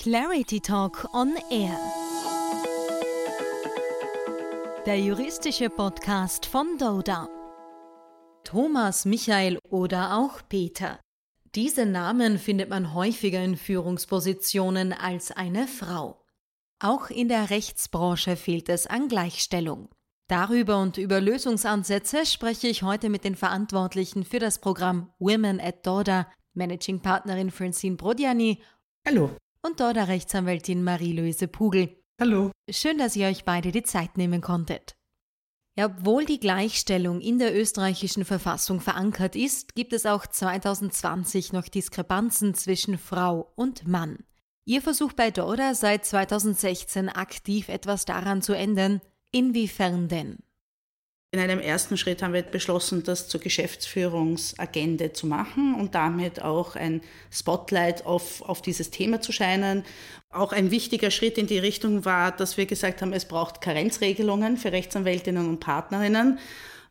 Clarity Talk on Air. Der juristische Podcast von Doda. Thomas, Michael oder auch Peter. Diese Namen findet man häufiger in Führungspositionen als eine Frau. Auch in der Rechtsbranche fehlt es an Gleichstellung. Darüber und über Lösungsansätze spreche ich heute mit den Verantwortlichen für das Programm Women at Doda, Managing Partnerin Francine Brodiani. Hallo und Dorda Rechtsanwältin Marie-Louise Pugel. Hallo. Schön, dass ihr euch beide die Zeit nehmen konntet. Ja, obwohl die Gleichstellung in der österreichischen Verfassung verankert ist, gibt es auch 2020 noch Diskrepanzen zwischen Frau und Mann. Ihr versucht bei Dora seit 2016 aktiv etwas daran zu ändern. Inwiefern denn? In einem ersten Schritt haben wir beschlossen, das zur Geschäftsführungsagende zu machen und damit auch ein Spotlight auf, auf dieses Thema zu scheinen. Auch ein wichtiger Schritt in die Richtung war, dass wir gesagt haben, es braucht Karenzregelungen für Rechtsanwältinnen und Partnerinnen.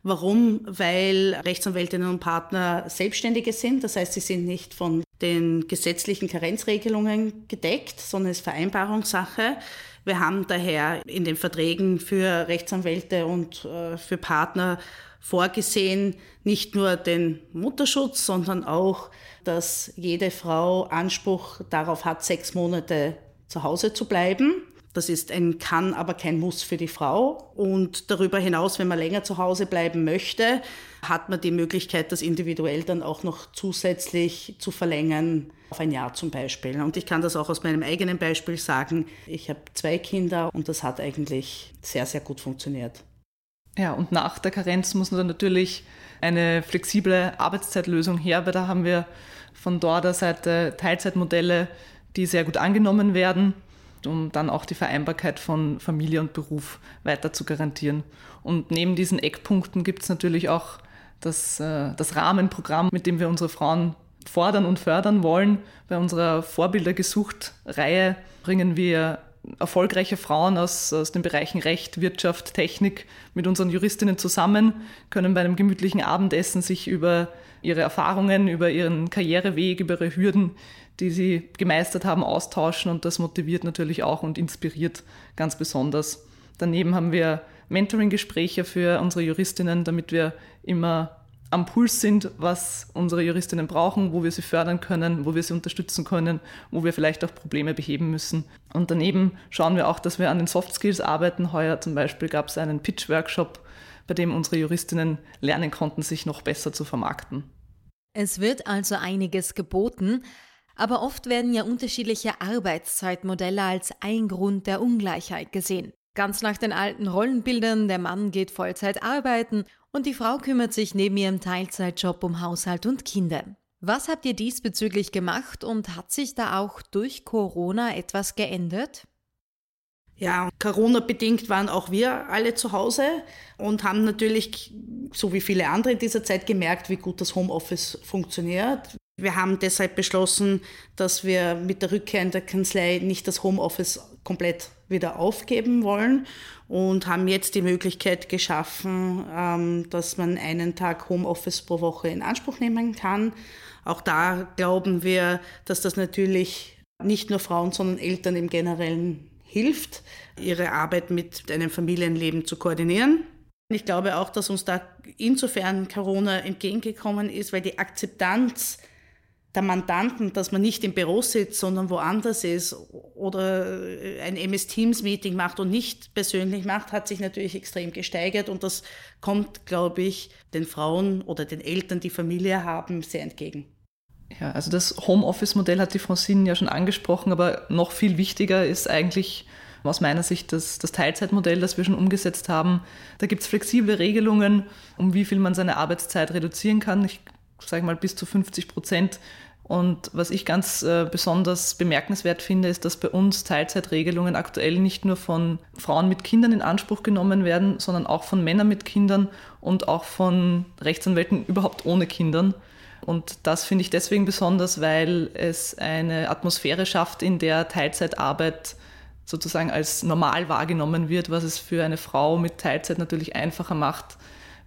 Warum? Weil Rechtsanwältinnen und Partner Selbstständige sind. Das heißt, sie sind nicht von den gesetzlichen Karenzregelungen gedeckt, sondern es ist Vereinbarungssache. Wir haben daher in den Verträgen für Rechtsanwälte und äh, für Partner vorgesehen, nicht nur den Mutterschutz, sondern auch, dass jede Frau Anspruch darauf hat, sechs Monate zu Hause zu bleiben. Das ist ein Kann, aber kein Muss für die Frau. Und darüber hinaus, wenn man länger zu Hause bleiben möchte, hat man die Möglichkeit, das individuell dann auch noch zusätzlich zu verlängern auf ein Jahr zum Beispiel. Und ich kann das auch aus meinem eigenen Beispiel sagen. Ich habe zwei Kinder und das hat eigentlich sehr, sehr gut funktioniert. Ja, und nach der Karenz muss dann natürlich eine flexible Arbeitszeitlösung her, weil da haben wir von dort der Seite Teilzeitmodelle, die sehr gut angenommen werden um dann auch die Vereinbarkeit von Familie und Beruf weiter zu garantieren. Und neben diesen Eckpunkten gibt es natürlich auch das, äh, das Rahmenprogramm, mit dem wir unsere Frauen fordern und fördern wollen. Bei unserer Vorbilder gesucht Reihe bringen wir erfolgreiche Frauen aus, aus den Bereichen Recht, Wirtschaft, Technik mit unseren Juristinnen zusammen, können bei einem gemütlichen Abendessen sich über ihre Erfahrungen, über ihren Karriereweg, über ihre Hürden, die sie gemeistert haben, austauschen und das motiviert natürlich auch und inspiriert ganz besonders. Daneben haben wir Mentoring-Gespräche für unsere Juristinnen, damit wir immer am Puls sind, was unsere Juristinnen brauchen, wo wir sie fördern können, wo wir sie unterstützen können, wo wir vielleicht auch Probleme beheben müssen. Und daneben schauen wir auch, dass wir an den Soft Skills arbeiten. Heuer zum Beispiel gab es einen Pitch-Workshop, bei dem unsere Juristinnen lernen konnten, sich noch besser zu vermarkten. Es wird also einiges geboten, aber oft werden ja unterschiedliche Arbeitszeitmodelle als ein Grund der Ungleichheit gesehen. Ganz nach den alten Rollenbildern, der Mann geht Vollzeit arbeiten und die Frau kümmert sich neben ihrem Teilzeitjob um Haushalt und Kinder. Was habt ihr diesbezüglich gemacht und hat sich da auch durch Corona etwas geändert? Ja, Corona-bedingt waren auch wir alle zu Hause und haben natürlich, so wie viele andere in dieser Zeit, gemerkt, wie gut das Homeoffice funktioniert. Wir haben deshalb beschlossen, dass wir mit der Rückkehr in der Kanzlei nicht das Homeoffice komplett wieder aufgeben wollen und haben jetzt die Möglichkeit geschaffen, ähm, dass man einen Tag Homeoffice pro Woche in Anspruch nehmen kann. Auch da glauben wir, dass das natürlich nicht nur Frauen, sondern Eltern im Generellen hilft, ihre Arbeit mit einem Familienleben zu koordinieren. Ich glaube auch, dass uns da insofern Corona entgegengekommen ist, weil die Akzeptanz der Mandanten, dass man nicht im Büro sitzt, sondern woanders ist oder ein MS Teams Meeting macht und nicht persönlich macht, hat sich natürlich extrem gesteigert und das kommt, glaube ich, den Frauen oder den Eltern, die Familie haben, sehr entgegen. Ja, also das Homeoffice-Modell hat die Francine ja schon angesprochen, aber noch viel wichtiger ist eigentlich aus meiner Sicht das, das Teilzeitmodell, das wir schon umgesetzt haben. Da gibt es flexible Regelungen, um wie viel man seine Arbeitszeit reduzieren kann. Ich sage mal, bis zu 50 Prozent. Und was ich ganz äh, besonders bemerkenswert finde, ist, dass bei uns Teilzeitregelungen aktuell nicht nur von Frauen mit Kindern in Anspruch genommen werden, sondern auch von Männern mit Kindern und auch von Rechtsanwälten überhaupt ohne Kindern. Und das finde ich deswegen besonders, weil es eine Atmosphäre schafft, in der Teilzeitarbeit sozusagen als normal wahrgenommen wird, was es für eine Frau mit Teilzeit natürlich einfacher macht,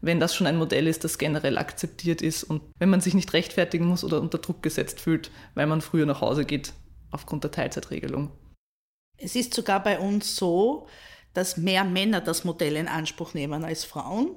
wenn das schon ein Modell ist, das generell akzeptiert ist und wenn man sich nicht rechtfertigen muss oder unter Druck gesetzt fühlt, weil man früher nach Hause geht. aufgrund der Teilzeitregelung. Es ist sogar bei uns so, dass mehr Männer das Modell in Anspruch nehmen als Frauen.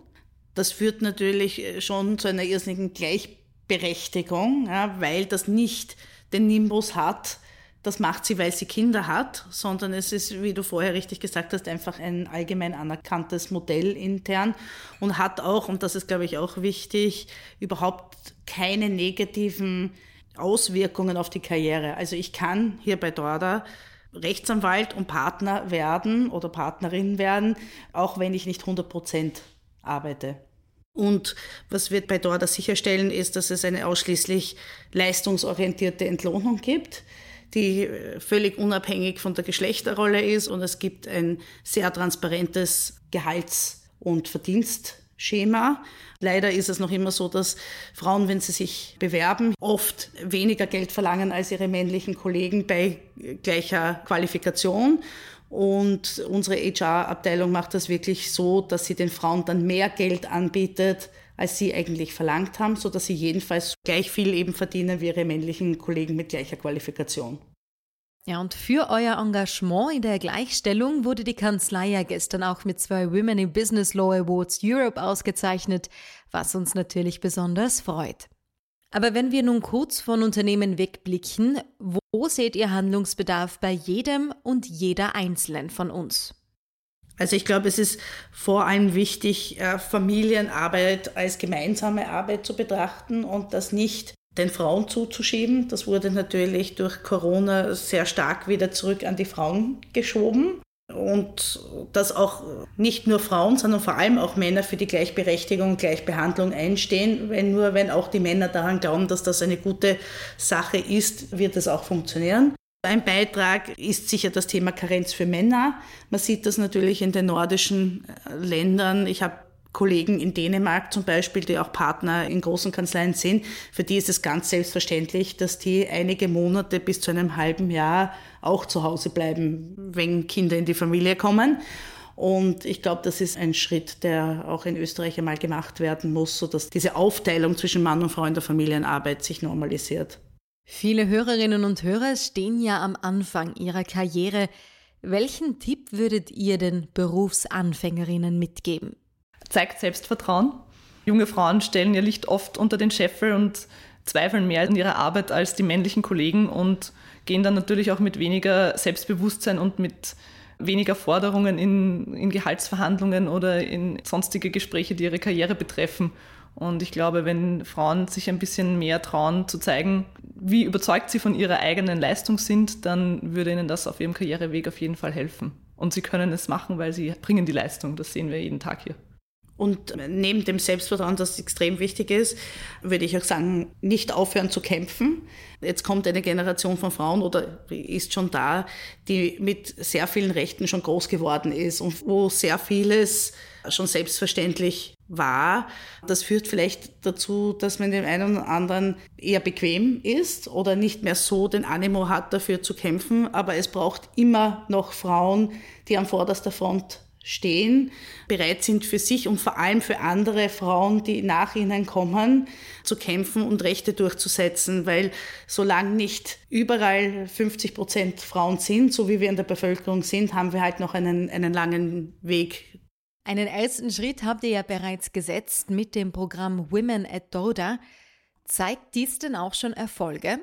Das führt natürlich schon zu einer irrsinnigen Gleichberechtigung, ja, weil das nicht den Nimbus hat, das macht sie, weil sie Kinder hat, sondern es ist, wie du vorher richtig gesagt hast, einfach ein allgemein anerkanntes Modell intern und hat auch, und das ist, glaube ich, auch wichtig, überhaupt keine negativen Auswirkungen auf die Karriere. Also ich kann hier bei Dorda Rechtsanwalt und Partner werden oder Partnerin werden, auch wenn ich nicht 100 Prozent arbeite. Und was wir bei Dorda sicherstellen, ist, dass es eine ausschließlich leistungsorientierte Entlohnung gibt, die völlig unabhängig von der Geschlechterrolle ist. Und es gibt ein sehr transparentes Gehalts- und Verdienstschema. Leider ist es noch immer so, dass Frauen, wenn sie sich bewerben, oft weniger Geld verlangen als ihre männlichen Kollegen bei gleicher Qualifikation. Und unsere HR-Abteilung macht das wirklich so, dass sie den Frauen dann mehr Geld anbietet, als sie eigentlich verlangt haben, sodass sie jedenfalls gleich viel eben verdienen wie ihre männlichen Kollegen mit gleicher Qualifikation. Ja, und für euer Engagement in der Gleichstellung wurde die Kanzlei ja gestern auch mit zwei Women in Business Law Awards Europe ausgezeichnet, was uns natürlich besonders freut. Aber wenn wir nun kurz von Unternehmen wegblicken, wo seht ihr Handlungsbedarf bei jedem und jeder Einzelnen von uns? Also ich glaube, es ist vor allem wichtig, äh, Familienarbeit als gemeinsame Arbeit zu betrachten und das nicht den Frauen zuzuschieben. Das wurde natürlich durch Corona sehr stark wieder zurück an die Frauen geschoben und dass auch nicht nur Frauen, sondern vor allem auch Männer für die Gleichberechtigung und Gleichbehandlung einstehen. Wenn nur wenn auch die Männer daran glauben, dass das eine gute Sache ist, wird es auch funktionieren. Ein Beitrag ist sicher das Thema Karenz für Männer. Man sieht das natürlich in den nordischen Ländern. Ich habe Kollegen in Dänemark zum Beispiel, die auch Partner in großen Kanzleien sind, für die ist es ganz selbstverständlich, dass die einige Monate bis zu einem halben Jahr auch zu Hause bleiben, wenn Kinder in die Familie kommen. Und ich glaube, das ist ein Schritt, der auch in Österreich einmal gemacht werden muss, sodass diese Aufteilung zwischen Mann und Frau in der Familienarbeit sich normalisiert. Viele Hörerinnen und Hörer stehen ja am Anfang ihrer Karriere. Welchen Tipp würdet ihr den Berufsanfängerinnen mitgeben? zeigt Selbstvertrauen. Junge Frauen stellen ihr Licht oft unter den Scheffel und zweifeln mehr in ihrer Arbeit als die männlichen Kollegen und gehen dann natürlich auch mit weniger Selbstbewusstsein und mit weniger Forderungen in, in Gehaltsverhandlungen oder in sonstige Gespräche, die ihre Karriere betreffen. Und ich glaube, wenn Frauen sich ein bisschen mehr trauen zu zeigen, wie überzeugt sie von ihrer eigenen Leistung sind, dann würde ihnen das auf ihrem Karriereweg auf jeden Fall helfen. Und sie können es machen, weil sie bringen die Leistung. Das sehen wir jeden Tag hier. Und neben dem Selbstvertrauen, das extrem wichtig ist, würde ich auch sagen, nicht aufhören zu kämpfen. Jetzt kommt eine Generation von Frauen oder ist schon da, die mit sehr vielen Rechten schon groß geworden ist und wo sehr vieles schon selbstverständlich war. Das führt vielleicht dazu, dass man dem einen oder anderen eher bequem ist oder nicht mehr so den Animo hat, dafür zu kämpfen. Aber es braucht immer noch Frauen, die an vorderster Front stehen, bereit sind für sich und vor allem für andere Frauen, die nach ihnen kommen, zu kämpfen und Rechte durchzusetzen, weil solange nicht überall 50 Prozent Frauen sind, so wie wir in der Bevölkerung sind, haben wir halt noch einen, einen langen Weg. Einen ersten Schritt habt ihr ja bereits gesetzt mit dem Programm Women at Doda. Zeigt dies denn auch schon Erfolge?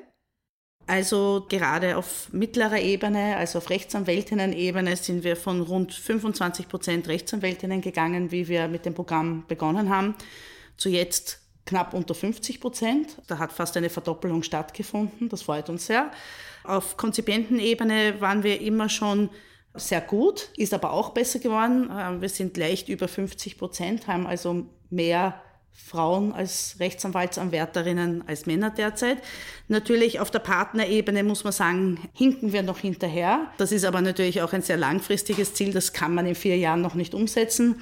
Also gerade auf mittlerer Ebene, also auf Rechtsanwältinnen-Ebene, sind wir von rund 25 Prozent Rechtsanwältinnen gegangen, wie wir mit dem Programm begonnen haben, zu jetzt knapp unter 50 Prozent. Da hat fast eine Verdoppelung stattgefunden. Das freut uns sehr. Auf Konzipientenebene waren wir immer schon sehr gut, ist aber auch besser geworden. Äh, wir sind leicht über 50 Prozent, haben also mehr Frauen als Rechtsanwaltsanwärterinnen als Männer derzeit. Natürlich auf der Partnerebene muss man sagen, hinken wir noch hinterher. Das ist aber natürlich auch ein sehr langfristiges Ziel. Das kann man in vier Jahren noch nicht umsetzen.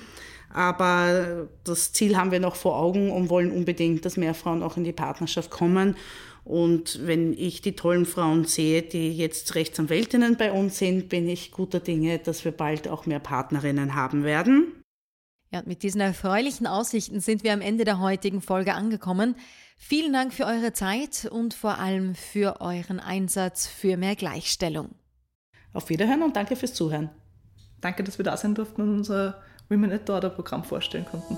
Aber das Ziel haben wir noch vor Augen und wollen unbedingt, dass mehr Frauen auch in die Partnerschaft kommen. Und wenn ich die tollen Frauen sehe, die jetzt Rechtsanwältinnen bei uns sind, bin ich guter Dinge, dass wir bald auch mehr Partnerinnen haben werden. Ja, und mit diesen erfreulichen Aussichten sind wir am Ende der heutigen Folge angekommen. Vielen Dank für eure Zeit und vor allem für euren Einsatz für mehr Gleichstellung. Auf Wiederhören und danke fürs Zuhören. Danke, dass wir da sein durften und unser Women at Daughter Programm vorstellen konnten.